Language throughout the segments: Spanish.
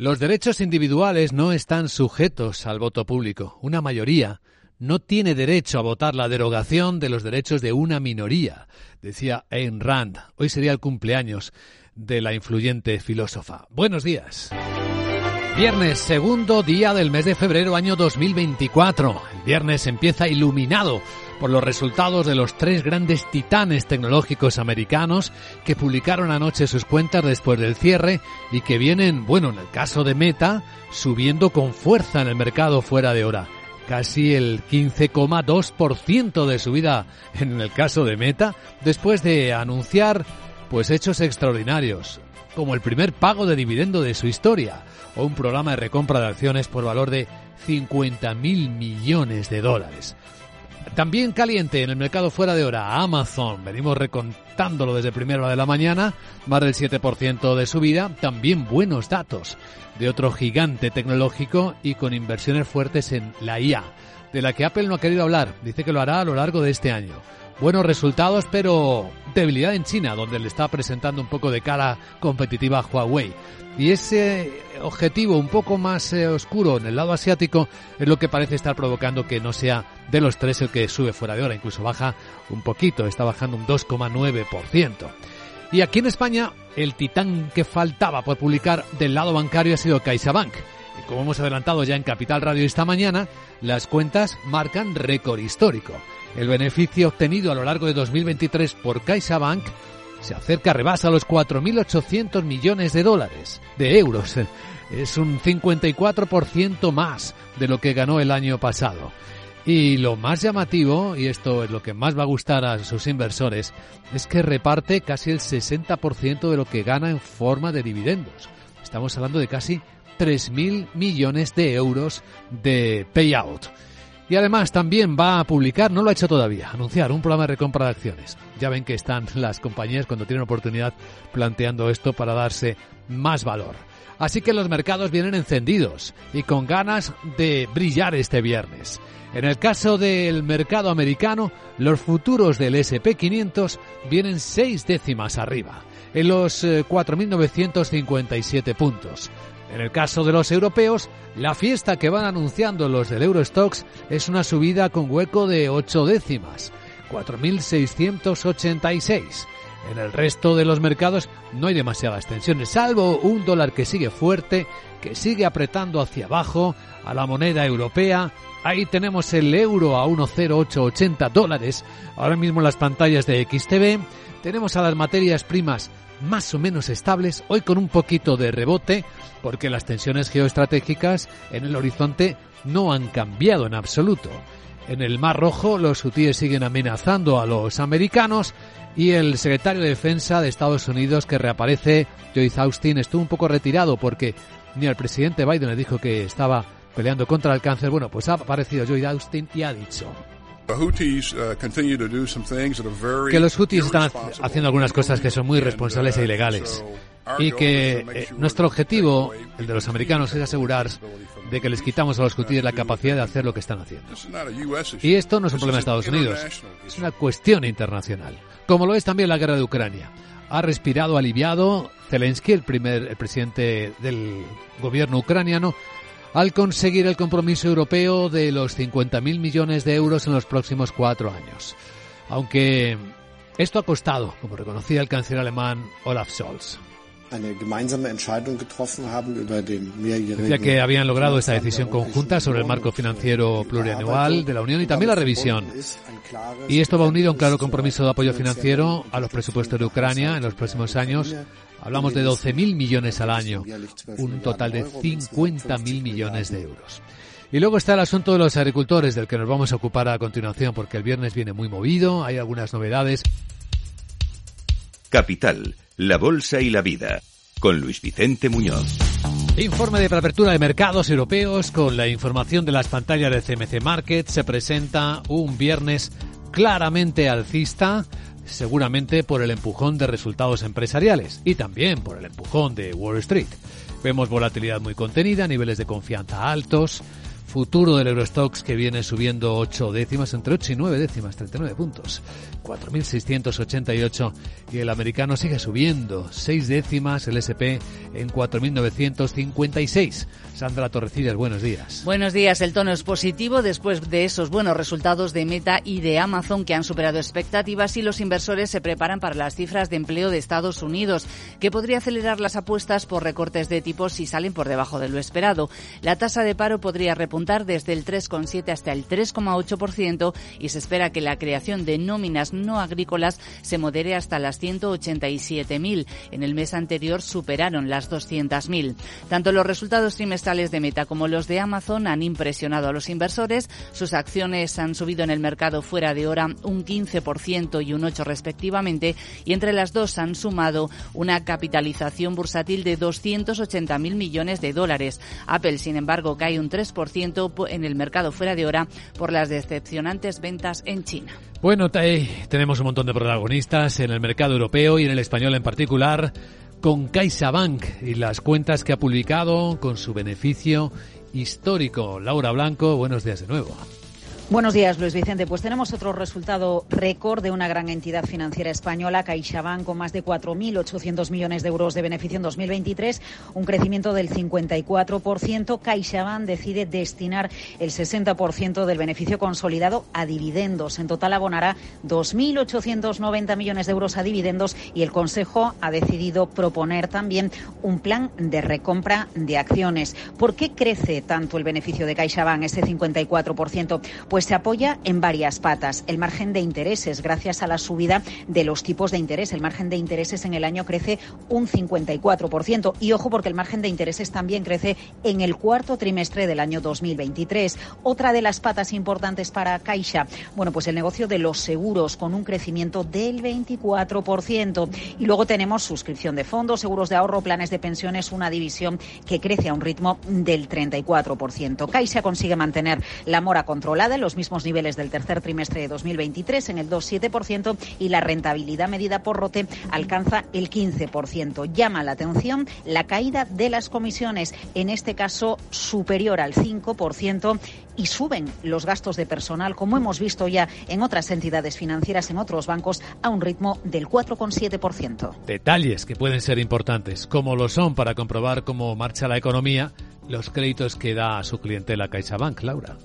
Los derechos individuales no están sujetos al voto público. Una mayoría no tiene derecho a votar la derogación de los derechos de una minoría, decía Ayn Rand. Hoy sería el cumpleaños de la influyente filósofa. Buenos días. Viernes, segundo día del mes de febrero año 2024. El viernes empieza iluminado por los resultados de los tres grandes titanes tecnológicos americanos que publicaron anoche sus cuentas después del cierre y que vienen, bueno, en el caso de Meta, subiendo con fuerza en el mercado fuera de hora. Casi el 15,2% de subida en el caso de Meta, después de anunciar pues hechos extraordinarios, como el primer pago de dividendo de su historia, o un programa de recompra de acciones por valor de 50 mil millones de dólares. También caliente en el mercado fuera de hora, Amazon. Venimos recontándolo desde primera hora de la mañana, más del 7% de subida. También buenos datos de otro gigante tecnológico y con inversiones fuertes en la IA, de la que Apple no ha querido hablar. Dice que lo hará a lo largo de este año buenos resultados, pero debilidad en China, donde le está presentando un poco de cara competitiva a Huawei. Y ese objetivo un poco más eh, oscuro en el lado asiático es lo que parece estar provocando que no sea de los tres el que sube fuera de hora, incluso baja un poquito, está bajando un 2,9%. Y aquí en España, el titán que faltaba por publicar del lado bancario ha sido CaixaBank. Como hemos adelantado ya en Capital Radio esta mañana, las cuentas marcan récord histórico. El beneficio obtenido a lo largo de 2023 por CaixaBank se acerca, rebasa los 4.800 millones de dólares, de euros. Es un 54% más de lo que ganó el año pasado. Y lo más llamativo, y esto es lo que más va a gustar a sus inversores, es que reparte casi el 60% de lo que gana en forma de dividendos. Estamos hablando de casi 3.000 millones de euros de payout. Y además también va a publicar, no lo ha hecho todavía, anunciar un programa de recompra de acciones. Ya ven que están las compañías cuando tienen oportunidad planteando esto para darse más valor. Así que los mercados vienen encendidos y con ganas de brillar este viernes. En el caso del mercado americano, los futuros del SP500 vienen seis décimas arriba, en los 4.957 eh, puntos. En el caso de los europeos, la fiesta que van anunciando los del Eurostox es una subida con hueco de 8 décimas, 4.686. En el resto de los mercados no hay demasiadas tensiones, salvo un dólar que sigue fuerte, que sigue apretando hacia abajo a la moneda europea. Ahí tenemos el euro a 1,0880 dólares. Ahora mismo en las pantallas de XTV tenemos a las materias primas más o menos estables, hoy con un poquito de rebote, porque las tensiones geoestratégicas en el horizonte no han cambiado en absoluto. En el Mar Rojo los hutíes siguen amenazando a los americanos y el secretario de Defensa de Estados Unidos que reaparece, Joyce Austin, estuvo un poco retirado porque ni al presidente Biden le dijo que estaba peleando contra el cáncer. Bueno, pues ha aparecido Joyce Austin y ha dicho que los Houthis están haciendo algunas cosas que son muy responsables e uh, ilegales y que eh, nuestro objetivo, el de los americanos, es asegurar de que les quitamos a los Houthis la capacidad de hacer lo que están haciendo. Y esto no es un problema de Estados Unidos, es una cuestión internacional, como lo es también la guerra de Ucrania. Ha respirado aliviado Zelensky, el primer el presidente del gobierno ucraniano, al conseguir el compromiso europeo de los 50.000 millones de euros en los próximos cuatro años. Aunque esto ha costado, como reconocía el canciller alemán Olaf Scholz. Decía que habían logrado esta decisión conjunta sobre el marco financiero plurianual de la Unión y también la revisión. Y esto va unido a un claro compromiso de apoyo financiero a los presupuestos de Ucrania en los próximos años Hablamos de 12.000 millones al año, un total de 50.000 millones de euros. Y luego está el asunto de los agricultores, del que nos vamos a ocupar a continuación, porque el viernes viene muy movido, hay algunas novedades. Capital, la Bolsa y la Vida, con Luis Vicente Muñoz. Informe de preapertura de mercados europeos con la información de las pantallas de CMC Market. Se presenta un viernes claramente alcista seguramente por el empujón de resultados empresariales y también por el empujón de Wall Street. Vemos volatilidad muy contenida, niveles de confianza altos, futuro del Eurostox que viene subiendo 8 décimas, entre 8 y 9 décimas, 39 puntos, 4.688 y el americano sigue subiendo, 6 décimas, el SP en 4.956. Sandra Torrecillas, buenos días. Buenos días, el tono es positivo después de esos buenos resultados de Meta y de Amazon que han superado expectativas y los inversores se preparan para las cifras de empleo de Estados Unidos, que podría acelerar las apuestas por recortes de tipos si salen por debajo de lo esperado. La tasa de paro podría repuntar desde el 3,7 hasta el 3,8% y se espera que la creación de nóminas no agrícolas se modere hasta las 187.000. En el mes anterior superaron las 200.000. Tanto los resultados trimestrales de Meta como los de Amazon han impresionado a los inversores. Sus acciones han subido en el mercado fuera de hora un 15% y un 8% respectivamente y entre las dos han sumado una capitalización bursátil de 280.000 millones de dólares. Apple, sin embargo, cae un 3% en el mercado fuera de hora por las decepcionantes ventas en China. Bueno, tenemos un montón de protagonistas en el mercado europeo y en el español en particular con CaixaBank y las cuentas que ha publicado con su beneficio histórico. Laura Blanco, buenos días de nuevo. Buenos días, Luis Vicente. Pues tenemos otro resultado récord de una gran entidad financiera española, CaixaBank, con más de 4.800 millones de euros de beneficio en 2023, un crecimiento del 54%. CaixaBank decide destinar el 60% del beneficio consolidado a dividendos. En total abonará 2.890 millones de euros a dividendos y el Consejo ha decidido proponer también un plan de recompra de acciones. ¿Por qué crece tanto el beneficio de CaixaBank, ese 54%? Pues pues se apoya en varias patas. El margen de intereses, gracias a la subida de los tipos de interés. El margen de intereses en el año crece un 54%. Y ojo, porque el margen de intereses también crece en el cuarto trimestre del año 2023. Otra de las patas importantes para Caixa, bueno, pues el negocio de los seguros con un crecimiento del 24%. Y luego tenemos suscripción de fondos, seguros de ahorro, planes de pensiones, una división que crece a un ritmo del 34%. Caixa consigue mantener la mora controlada mismos niveles del tercer trimestre de 2023 en el 2,7% y la rentabilidad medida por ROTE alcanza el 15%. Llama la atención la caída de las comisiones, en este caso superior al 5% y suben los gastos de personal, como hemos visto ya en otras entidades financieras, en otros bancos, a un ritmo del 4,7%. Detalles que pueden ser importantes, como lo son para comprobar cómo marcha la economía, los créditos que da a su clientela CaixaBank, Laura.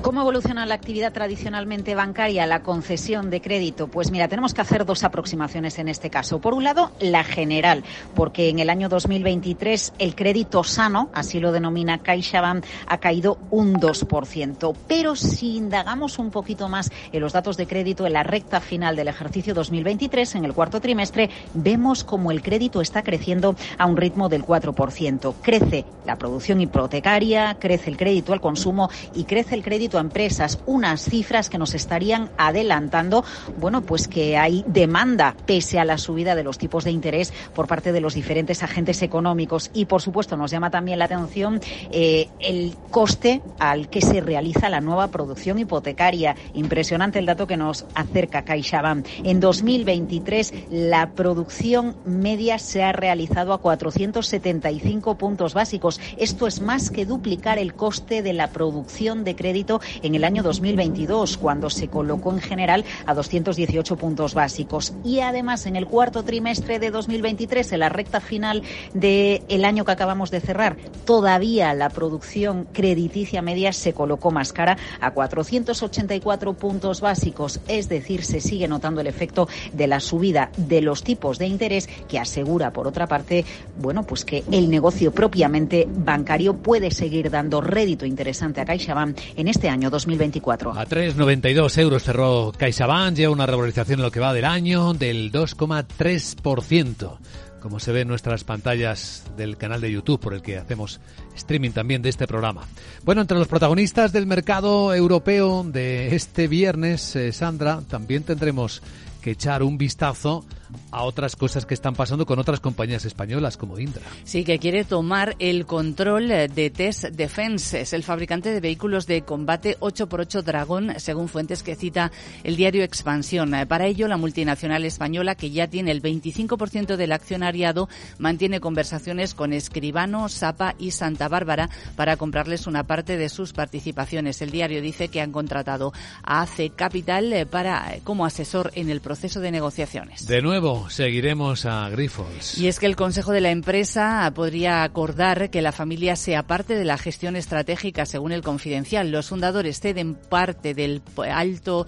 ¿Cómo evoluciona la actividad tradicionalmente bancaria, la concesión de crédito? Pues mira, tenemos que hacer dos aproximaciones en este caso. Por un lado, la general, porque en el año 2023 el crédito sano, así lo denomina CaixaBank, ha caído un 2%. Pero si indagamos un poquito más en los datos de crédito en la recta final del ejercicio 2023, en el cuarto trimestre, vemos como el crédito está creciendo a un ritmo del 4%. Crece la producción hipotecaria, crece el crédito al consumo y crece el crédito a empresas, unas cifras que nos estarían adelantando, bueno, pues que hay demanda pese a la subida de los tipos de interés por parte de los diferentes agentes económicos y, por supuesto, nos llama también la atención eh, el coste al que se realiza la nueva producción hipotecaria. Impresionante el dato que nos acerca CaixaBank. En 2023 la producción media se ha realizado a 475 puntos básicos. Esto es más que duplicar el coste de la producción de crédito en el año 2022, cuando se colocó en general a 218 puntos básicos. Y además, en el cuarto trimestre de 2023, en la recta final del año que acabamos de cerrar, todavía la producción crediticia media se colocó más cara a 484 puntos básicos. Es decir, se sigue notando el efecto de la subida de los tipos de interés que asegura, por otra parte, bueno, pues que el negocio propiamente bancario puede seguir dando rédito interesante a CaixaBank en este año 2024. A 3,92 euros cerró CaixaBank, lleva una revalorización en lo que va del año del 2,3% como se ve en nuestras pantallas del canal de YouTube por el que hacemos streaming también de este programa. Bueno, entre los protagonistas del mercado europeo de este viernes, eh, Sandra, también tendremos que echar un vistazo a otras cosas que están pasando con otras compañías españolas como Indra. Sí, que quiere tomar el control de Test Defense. El fabricante de vehículos de combate 8x8 Dragón, según fuentes que cita el diario Expansión. Para ello, la multinacional española, que ya tiene el 25% del accionariado, mantiene conversaciones con Escribano, Sapa y Santa Bárbara para comprarles una parte de sus participaciones. El diario dice que han contratado a AC Capital para como asesor en el proceso de negociaciones. De nuevo, seguiremos a Grifols. Y es que el Consejo de la empresa podría acordar que la familia sea parte de la gestión estratégica, según el Confidencial. Los fundadores ceden parte del alto,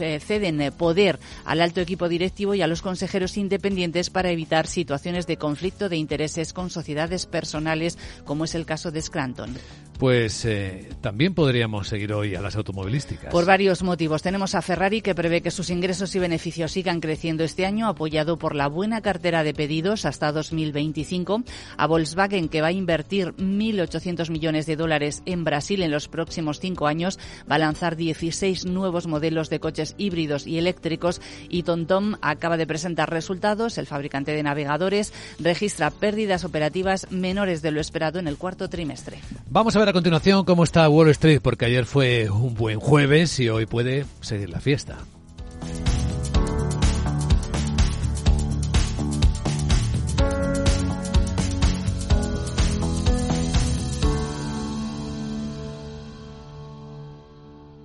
eh, ceden poder al alto equipo directivo y a los consejeros independientes para evitar situaciones de conflicto de intereses con sociedades personales, como es el caso de Scranton. Pues eh, también podríamos seguir hoy a las automovilísticas. Por varios motivos. Tenemos a Ferrari que prevé que sus ingresos y beneficios sigan creciendo este año, apoyado por la buena cartera de pedidos hasta 2025. A Volkswagen que va a invertir 1.800 millones de dólares en Brasil en los próximos cinco años. Va a lanzar 16 nuevos modelos de coches híbridos y eléctricos. Y TomTom acaba de presentar resultados. El fabricante de navegadores registra pérdidas operativas menores de lo esperado en el cuarto trimestre. Vamos a ver a continuación cómo está Wall Street, porque ayer fue un buen jueves y hoy puede seguir la fiesta.